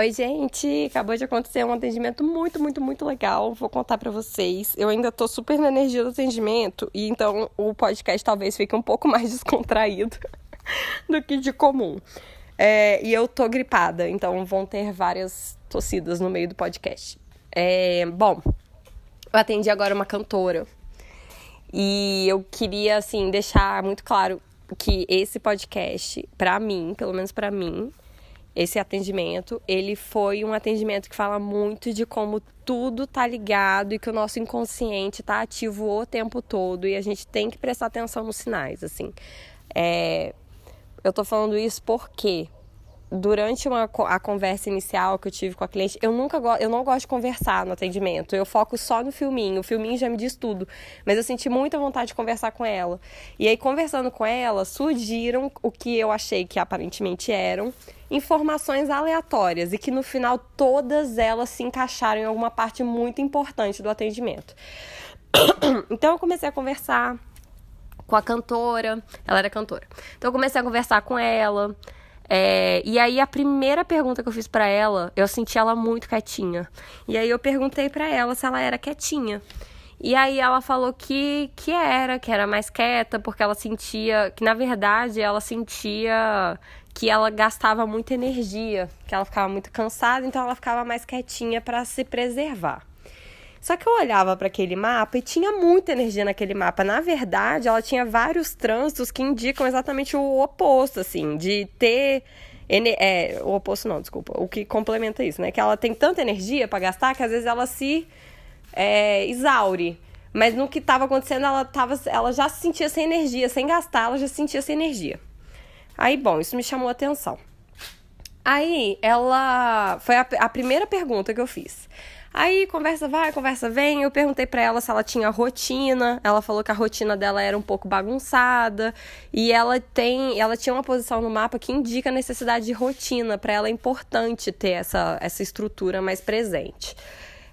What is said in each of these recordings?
Oi, gente! Acabou de acontecer um atendimento muito, muito, muito legal. Vou contar para vocês. Eu ainda tô super na energia do atendimento e então o podcast talvez fique um pouco mais descontraído do que de comum. É, e eu tô gripada, então vão ter várias tossidas no meio do podcast. É, bom, eu atendi agora uma cantora e eu queria, assim, deixar muito claro que esse podcast, para mim, pelo menos para mim, esse atendimento, ele foi um atendimento que fala muito de como tudo tá ligado e que o nosso inconsciente tá ativo o tempo todo e a gente tem que prestar atenção nos sinais, assim. É, eu tô falando isso porque durante uma, a conversa inicial que eu tive com a cliente, eu nunca eu não gosto de conversar no atendimento. Eu foco só no filminho. O filminho já me diz tudo. Mas eu senti muita vontade de conversar com ela. E aí, conversando com ela, surgiram o que eu achei que aparentemente eram informações aleatórias e que no final todas elas se encaixaram em alguma parte muito importante do atendimento. Então eu comecei a conversar com a cantora, ela era cantora. Então eu comecei a conversar com ela. É, e aí a primeira pergunta que eu fiz para ela, eu senti ela muito quietinha. E aí eu perguntei para ela se ela era quietinha. E aí ela falou que, que era, que era mais quieta, porque ela sentia, que na verdade ela sentia que ela gastava muita energia, que ela ficava muito cansada, então ela ficava mais quietinha para se preservar. Só que eu olhava para aquele mapa e tinha muita energia naquele mapa. Na verdade, ela tinha vários trânsitos que indicam exatamente o oposto, assim, de ter é, o oposto não, desculpa. O que complementa isso, né? Que ela tem tanta energia para gastar que às vezes ela se é, exaure. Mas no que estava acontecendo, ela, tava, ela já se sentia sem energia, sem gastar, ela já se sentia sem energia. Aí, bom, isso me chamou a atenção. Aí, ela. Foi a, a primeira pergunta que eu fiz. Aí, conversa vai, conversa vem. Eu perguntei para ela se ela tinha rotina. Ela falou que a rotina dela era um pouco bagunçada. E ela tem. Ela tinha uma posição no mapa que indica a necessidade de rotina. Para ela é importante ter essa, essa estrutura mais presente.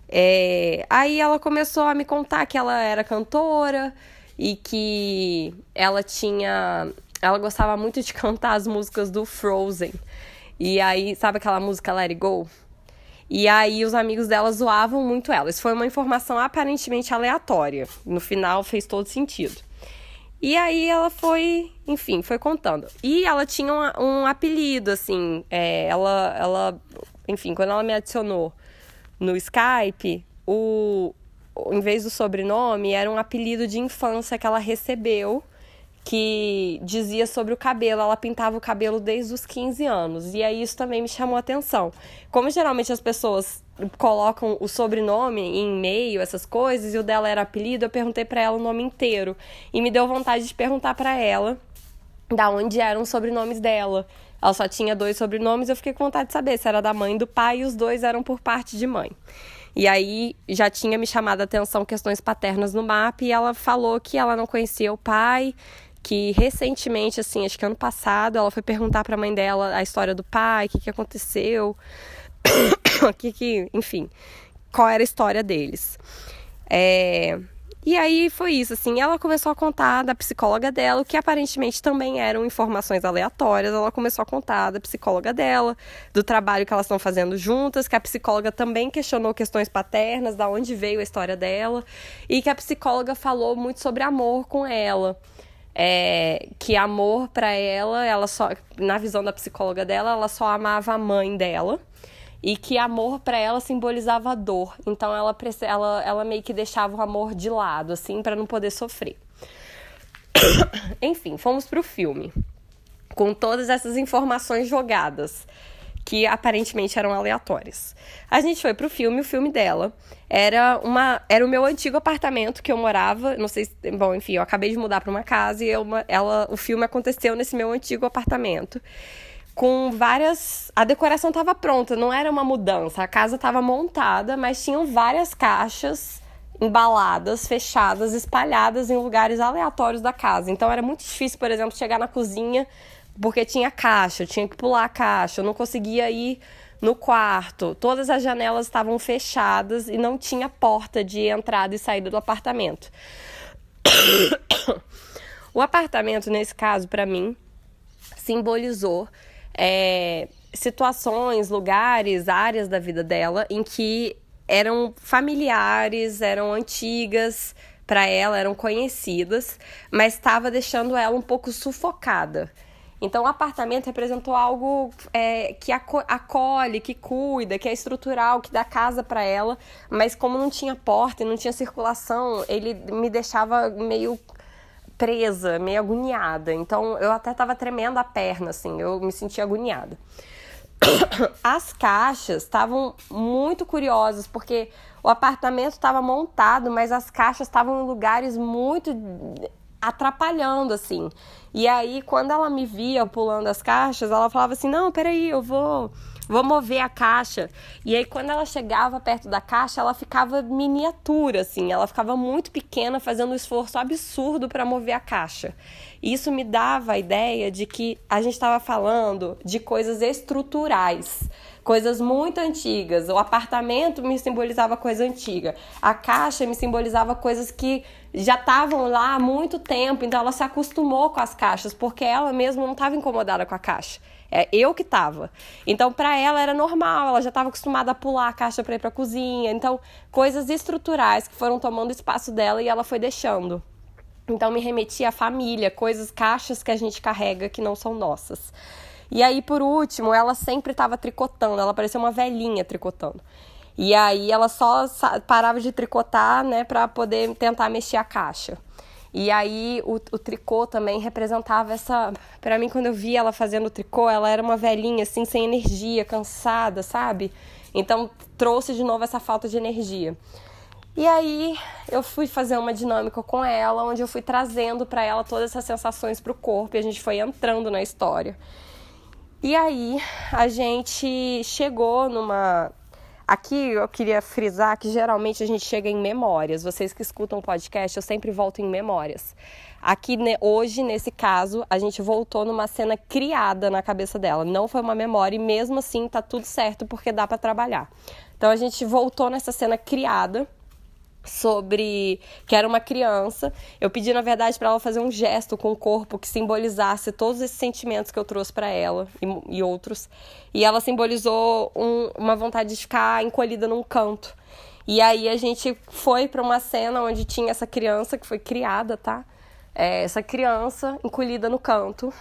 É, aí ela começou a me contar que ela era cantora e que ela tinha ela gostava muito de cantar as músicas do Frozen. E aí, sabe aquela música Let It Go? E aí os amigos dela zoavam muito ela. Isso foi uma informação aparentemente aleatória. No final fez todo sentido. E aí ela foi, enfim, foi contando. E ela tinha um, um apelido, assim. É, ela, ela, enfim, quando ela me adicionou no Skype, o, em vez do sobrenome, era um apelido de infância que ela recebeu que dizia sobre o cabelo. Ela pintava o cabelo desde os 15 anos. E aí isso também me chamou a atenção. Como geralmente as pessoas colocam o sobrenome em e-mail, essas coisas, e o dela era apelido, eu perguntei para ela o nome inteiro. E me deu vontade de perguntar para ela da onde eram os sobrenomes dela. Ela só tinha dois sobrenomes, eu fiquei com vontade de saber se era da mãe e do pai, e os dois eram por parte de mãe. E aí já tinha me chamado a atenção questões paternas no mapa e ela falou que ela não conhecia o pai, que recentemente, assim, acho que ano passado, ela foi perguntar para a mãe dela a história do pai, o que, que aconteceu, que, que, enfim, qual era a história deles. É... E aí foi isso, assim, ela começou a contar da psicóloga dela, o que aparentemente também eram informações aleatórias. Ela começou a contar da psicóloga dela, do trabalho que elas estão fazendo juntas, que a psicóloga também questionou questões paternas, da onde veio a história dela, e que a psicóloga falou muito sobre amor com ela é, que amor para ela, ela só, na visão da psicóloga dela, ela só amava a mãe dela e que amor para ela simbolizava dor. Então ela, ela, ela meio que deixava o amor de lado, assim, para não poder sofrer. Enfim, fomos pro filme com todas essas informações jogadas que aparentemente eram aleatórias. A gente foi pro filme, o filme dela era uma era o meu antigo apartamento que eu morava, não sei, se, bom, enfim, eu acabei de mudar para uma casa e ela o filme aconteceu nesse meu antigo apartamento. Com várias. A decoração estava pronta, não era uma mudança. A casa estava montada, mas tinham várias caixas embaladas, fechadas, espalhadas em lugares aleatórios da casa. Então era muito difícil, por exemplo, chegar na cozinha porque tinha caixa, eu tinha que pular a caixa, eu não conseguia ir no quarto. Todas as janelas estavam fechadas e não tinha porta de entrada e saída do apartamento. o apartamento, nesse caso, para mim, simbolizou é, situações, lugares, áreas da vida dela em que eram familiares, eram antigas para ela, eram conhecidas, mas estava deixando ela um pouco sufocada. Então, o apartamento representou algo é, que acolhe, que cuida, que é estrutural, que dá casa para ela, mas como não tinha porta e não tinha circulação, ele me deixava meio presa, meio agoniada. Então, eu até estava tremendo a perna, assim, eu me sentia agoniada. As caixas estavam muito curiosas, porque o apartamento estava montado, mas as caixas estavam em lugares muito atrapalhando, assim. E aí, quando ela me via pulando as caixas, ela falava assim: Não, peraí, eu vou, vou mover a caixa. E aí, quando ela chegava perto da caixa, ela ficava miniatura, assim. Ela ficava muito pequena, fazendo um esforço absurdo para mover a caixa. E isso me dava a ideia de que a gente estava falando de coisas estruturais coisas muito antigas. O apartamento me simbolizava coisa antiga. A caixa me simbolizava coisas que já estavam lá há muito tempo, então ela se acostumou com as caixas, porque ela mesma não estava incomodada com a caixa. É eu que estava. Então, para ela era normal, ela já estava acostumada a pular a caixa para ir para a cozinha. Então, coisas estruturais que foram tomando espaço dela e ela foi deixando. Então, me remetia à família, coisas, caixas que a gente carrega que não são nossas. E aí, por último, ela sempre estava tricotando, ela parecia uma velhinha tricotando. E aí ela só parava de tricotar, né, para poder tentar mexer a caixa. E aí o, o tricô também representava essa. Para mim, quando eu vi ela fazendo o tricô, ela era uma velhinha, assim, sem energia, cansada, sabe? Então trouxe de novo essa falta de energia. E aí eu fui fazer uma dinâmica com ela, onde eu fui trazendo para ela todas essas sensações para o corpo e a gente foi entrando na história. E aí a gente chegou numa. Aqui eu queria frisar que geralmente a gente chega em memórias. Vocês que escutam podcast, eu sempre volto em memórias. Aqui hoje, nesse caso, a gente voltou numa cena criada na cabeça dela. Não foi uma memória e mesmo assim tá tudo certo porque dá para trabalhar. Então a gente voltou nessa cena criada sobre que era uma criança. Eu pedi, na verdade, para ela fazer um gesto com o corpo que simbolizasse todos esses sentimentos que eu trouxe para ela e, e, outros. E ela simbolizou um, uma vontade de ficar encolhida num canto. E aí a gente foi para uma cena onde tinha essa criança que foi criada, tá? É, essa criança encolhida no canto,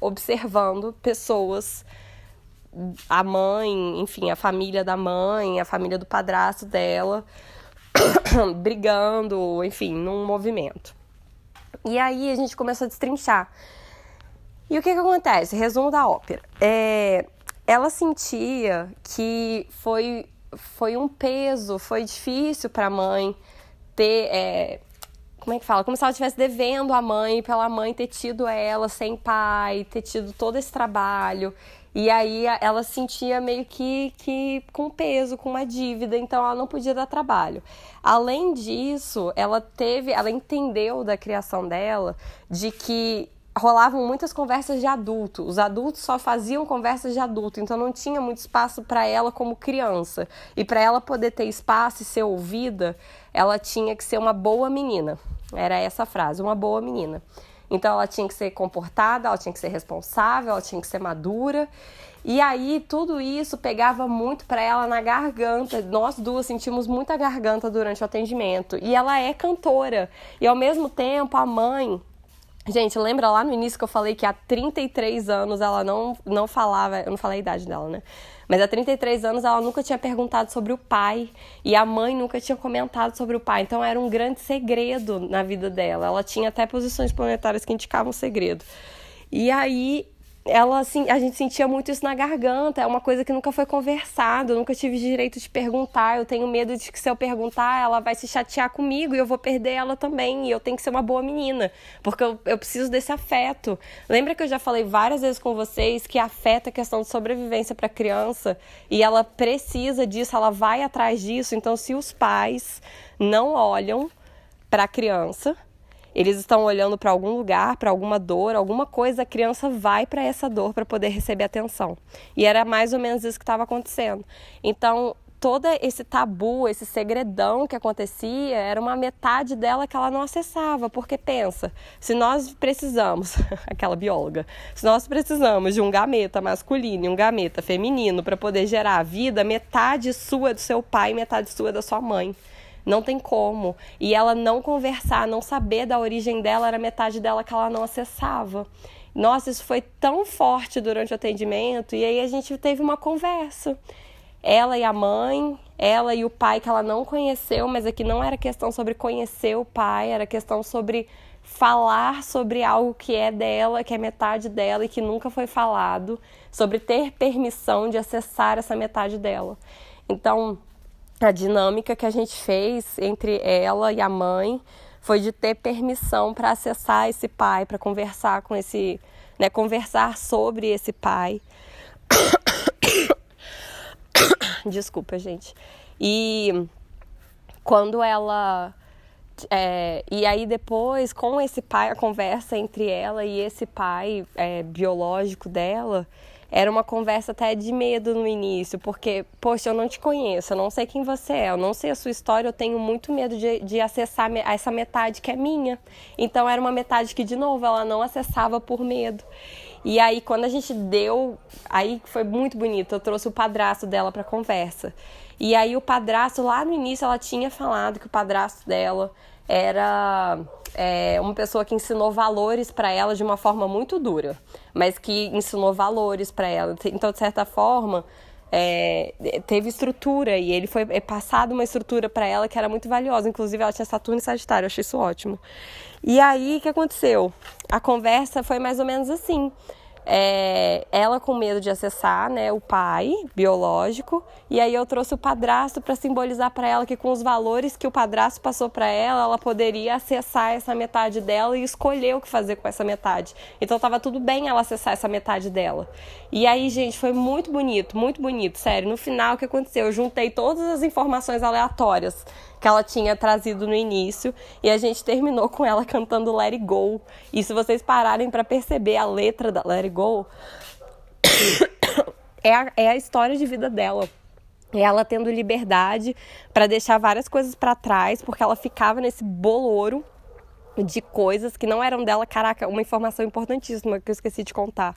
observando pessoas a mãe, enfim, a família da mãe, a família do padrasto dela, brigando, enfim, num movimento. E aí a gente começou a destrinchar. E o que que acontece? Resumo da ópera. É, ela sentia que foi, foi um peso, foi difícil para a mãe ter. É, como é que fala? Como se ela estivesse devendo a mãe, pela mãe ter tido ela sem pai, ter tido todo esse trabalho. E aí ela sentia meio que, que com peso, com uma dívida, então ela não podia dar trabalho. Além disso, ela teve, ela entendeu da criação dela de que rolavam muitas conversas de adulto. Os adultos só faziam conversas de adulto, então não tinha muito espaço para ela como criança. E para ela poder ter espaço e ser ouvida, ela tinha que ser uma boa menina. Era essa a frase, uma boa menina. Então ela tinha que ser comportada, ela tinha que ser responsável, ela tinha que ser madura. E aí tudo isso pegava muito para ela na garganta. Nós duas sentimos muita garganta durante o atendimento. E ela é cantora. E ao mesmo tempo a mãe Gente, lembra lá no início que eu falei que há 33 anos ela não, não falava, eu não falei a idade dela, né? Mas há 33 anos ela nunca tinha perguntado sobre o pai e a mãe nunca tinha comentado sobre o pai. Então era um grande segredo na vida dela. Ela tinha até posições planetárias que indicavam segredo. E aí ela assim, a gente sentia muito isso na garganta, é uma coisa que nunca foi conversado, nunca tive direito de perguntar, eu tenho medo de que se eu perguntar, ela vai se chatear comigo e eu vou perder ela também, e eu tenho que ser uma boa menina, porque eu, eu preciso desse afeto. Lembra que eu já falei várias vezes com vocês que afeto é questão de sobrevivência para criança e ela precisa disso, ela vai atrás disso, então se os pais não olham para a criança, eles estão olhando para algum lugar, para alguma dor, alguma coisa, a criança vai para essa dor para poder receber atenção. E era mais ou menos isso que estava acontecendo. Então, todo esse tabu, esse segredão que acontecia, era uma metade dela que ela não acessava. Porque pensa, se nós precisamos, aquela bióloga, se nós precisamos de um gameta masculino e um gameta feminino para poder gerar a vida, metade sua é do seu pai metade sua é da sua mãe. Não tem como. E ela não conversar, não saber da origem dela, era metade dela que ela não acessava. Nossa, isso foi tão forte durante o atendimento. E aí a gente teve uma conversa. Ela e a mãe, ela e o pai que ela não conheceu, mas aqui não era questão sobre conhecer o pai, era questão sobre falar sobre algo que é dela, que é metade dela e que nunca foi falado, sobre ter permissão de acessar essa metade dela. Então, a dinâmica que a gente fez entre ela e a mãe foi de ter permissão para acessar esse pai, para conversar com esse, né, conversar sobre esse pai. Desculpa, gente. E quando ela é, e aí depois, com esse pai, a conversa entre ela e esse pai é, biológico dela, era uma conversa até de medo no início, porque, poxa, eu não te conheço, eu não sei quem você é, eu não sei a sua história, eu tenho muito medo de, de acessar essa metade que é minha. Então era uma metade que, de novo, ela não acessava por medo. E aí, quando a gente deu, aí foi muito bonito, eu trouxe o padrasto dela para conversa. E aí, o padrasto, lá no início, ela tinha falado que o padrasto dela era é, uma pessoa que ensinou valores para ela de uma forma muito dura, mas que ensinou valores para ela. Então, de certa forma, é, teve estrutura e ele foi é, passado uma estrutura para ela que era muito valiosa. Inclusive, ela tinha Saturno e Sagitário, eu achei isso ótimo. E aí, o que aconteceu? A conversa foi mais ou menos assim. É, ela com medo de acessar né, o pai biológico, e aí eu trouxe o padrasto para simbolizar para ela que com os valores que o padrasto passou para ela, ela poderia acessar essa metade dela e escolher o que fazer com essa metade. Então tava tudo bem ela acessar essa metade dela. E aí, gente, foi muito bonito, muito bonito, sério. No final, o que aconteceu? Eu juntei todas as informações aleatórias que ela tinha trazido no início e a gente terminou com ela cantando Let It Go. E se vocês pararem para perceber a letra da Let It Go, é a, é a história de vida dela. É ela tendo liberdade para deixar várias coisas para trás, porque ela ficava nesse bolouro de coisas que não eram dela. Caraca, uma informação importantíssima que eu esqueci de contar.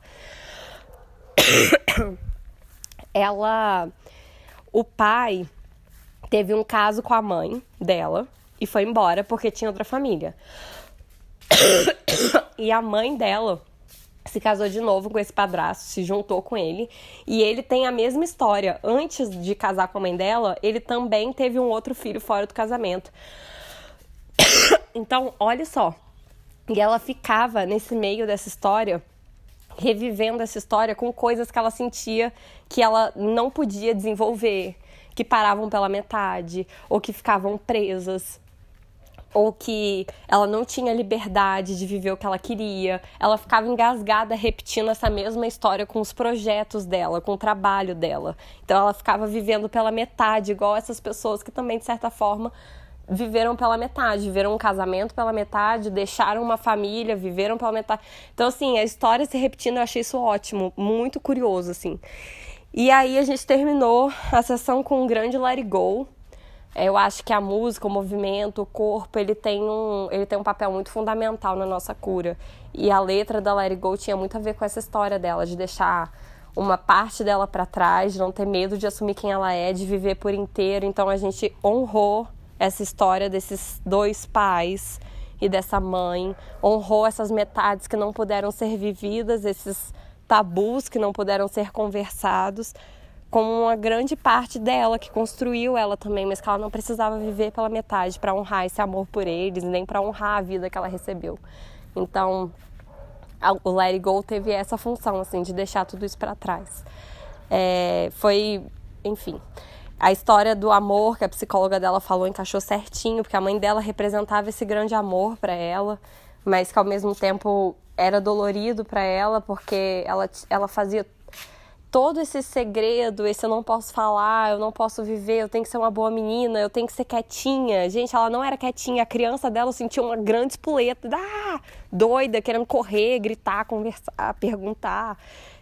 ela. O pai teve um caso com a mãe dela e foi embora porque tinha outra família. e a mãe dela se casou de novo com esse padrasto, se juntou com ele, e ele tem a mesma história. Antes de casar com a mãe dela, ele também teve um outro filho fora do casamento. Então, olha só. E ela ficava nesse meio dessa história, revivendo essa história com coisas que ela sentia que ela não podia desenvolver, que paravam pela metade, ou que ficavam presas, ou que ela não tinha liberdade de viver o que ela queria. Ela ficava engasgada repetindo essa mesma história com os projetos dela, com o trabalho dela. Então ela ficava vivendo pela metade, igual essas pessoas que também, de certa forma, viveram pela metade, viveram um casamento pela metade, deixaram uma família, viveram pela metade. Então, assim, a história se repetindo, eu achei isso ótimo, muito curioso, assim. E aí a gente terminou a sessão com um grande Let It. É, eu acho que a música, o movimento, o corpo, ele tem um, ele tem um papel muito fundamental na nossa cura. E a letra da Let It Go tinha muito a ver com essa história dela, de deixar uma parte dela para trás, de não ter medo de assumir quem ela é, de viver por inteiro. Então a gente honrou essa história desses dois pais e dessa mãe, honrou essas metades que não puderam ser vividas, esses tabus que não puderam ser conversados, como uma grande parte dela que construiu ela também, mas que ela não precisava viver pela metade para honrar esse amor por eles, nem para honrar a vida que ela recebeu. Então, o Let It Go teve essa função assim de deixar tudo isso para trás. É, foi, enfim, a história do amor que a psicóloga dela falou encaixou certinho, porque a mãe dela representava esse grande amor para ela, mas que ao mesmo tempo era dolorido para ela porque ela, ela fazia todo esse segredo, esse eu não posso falar, eu não posso viver, eu tenho que ser uma boa menina, eu tenho que ser quietinha. Gente, ela não era quietinha, a criança dela sentia uma grande espoleta, ah, doida, querendo correr, gritar, conversar, perguntar.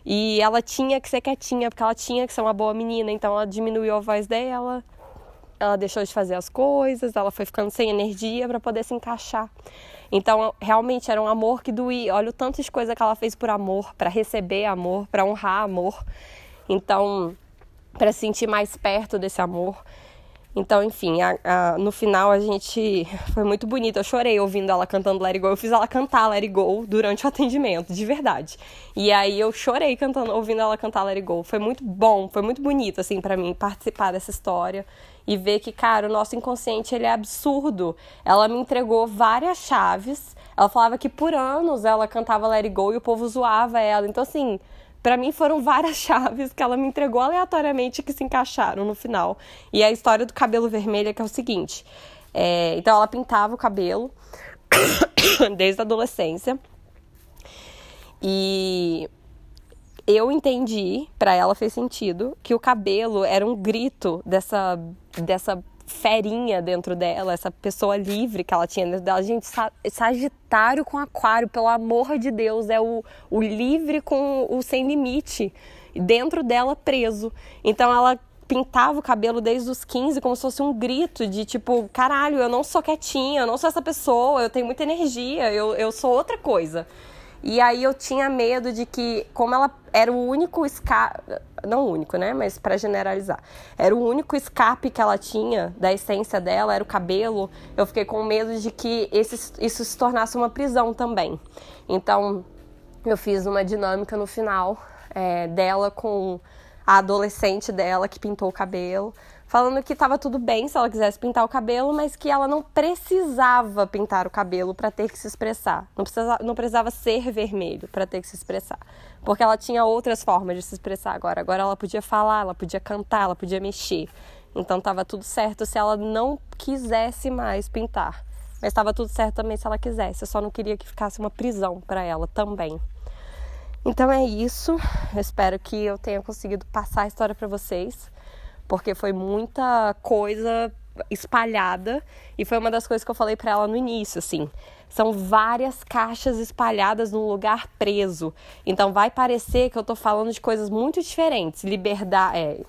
E ela tinha que ser quietinha, porque ela tinha que ser uma boa menina, então ela diminuiu a voz dela, ela deixou de fazer as coisas, ela foi ficando sem energia para poder se encaixar. Então, realmente era um amor que doía. Olha o tanto de coisa que ela fez por amor, para receber amor, para honrar amor. Então, para sentir mais perto desse amor. Então, enfim, a, a, no final a gente. Foi muito bonito. Eu chorei ouvindo ela cantando Let It Go. Eu fiz ela cantar Let It Go durante o atendimento, de verdade. E aí eu chorei cantando, ouvindo ela cantar Let It Go. Foi muito bom, foi muito bonito, assim, para mim, participar dessa história e ver que, cara, o nosso inconsciente ele é absurdo. Ela me entregou várias chaves. Ela falava que por anos ela cantava Let It Go e o povo zoava ela. Então, assim, para mim foram várias chaves que ela me entregou aleatoriamente que se encaixaram no final. E a história do cabelo vermelho é que é o seguinte: é, então ela pintava o cabelo desde a adolescência. E eu entendi, para ela fez sentido, que o cabelo era um grito dessa, dessa ferinha dentro dela, essa pessoa livre que ela tinha dentro dela. Gente, Sagitário com Aquário, pelo amor de Deus, é o, o livre com o sem limite, dentro dela preso. Então ela pintava o cabelo desde os 15 como se fosse um grito de tipo, caralho, eu não sou quietinha, eu não sou essa pessoa, eu tenho muita energia, eu, eu sou outra coisa. E aí eu tinha medo de que, como ela era o único escape, não único, né, mas para generalizar, era o único escape que ela tinha da essência dela, era o cabelo, eu fiquei com medo de que esse, isso se tornasse uma prisão também. Então, eu fiz uma dinâmica no final é, dela com a adolescente dela que pintou o cabelo falando que estava tudo bem se ela quisesse pintar o cabelo, mas que ela não precisava pintar o cabelo para ter que se expressar. Não precisava, não precisava ser vermelho para ter que se expressar. Porque ela tinha outras formas de se expressar agora. Agora ela podia falar, ela podia cantar, ela podia mexer. Então estava tudo certo se ela não quisesse mais pintar. Mas estava tudo certo também se ela quisesse. Eu só não queria que ficasse uma prisão para ela também. Então é isso. Eu espero que eu tenha conseguido passar a história para vocês porque foi muita coisa espalhada e foi uma das coisas que eu falei para ela no início, assim. São várias caixas espalhadas num lugar preso. Então vai parecer que eu tô falando de coisas muito diferentes, liberdade, é,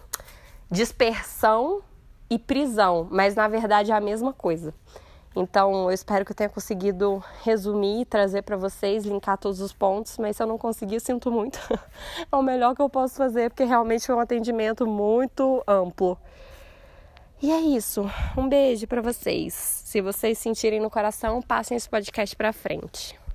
dispersão e prisão, mas na verdade é a mesma coisa. Então, eu espero que eu tenha conseguido resumir, trazer para vocês, linkar todos os pontos, mas se eu não conseguir, sinto muito. é o melhor que eu posso fazer, porque realmente foi um atendimento muito amplo. E é isso. Um beijo para vocês. Se vocês sentirem no coração, passem esse podcast para frente.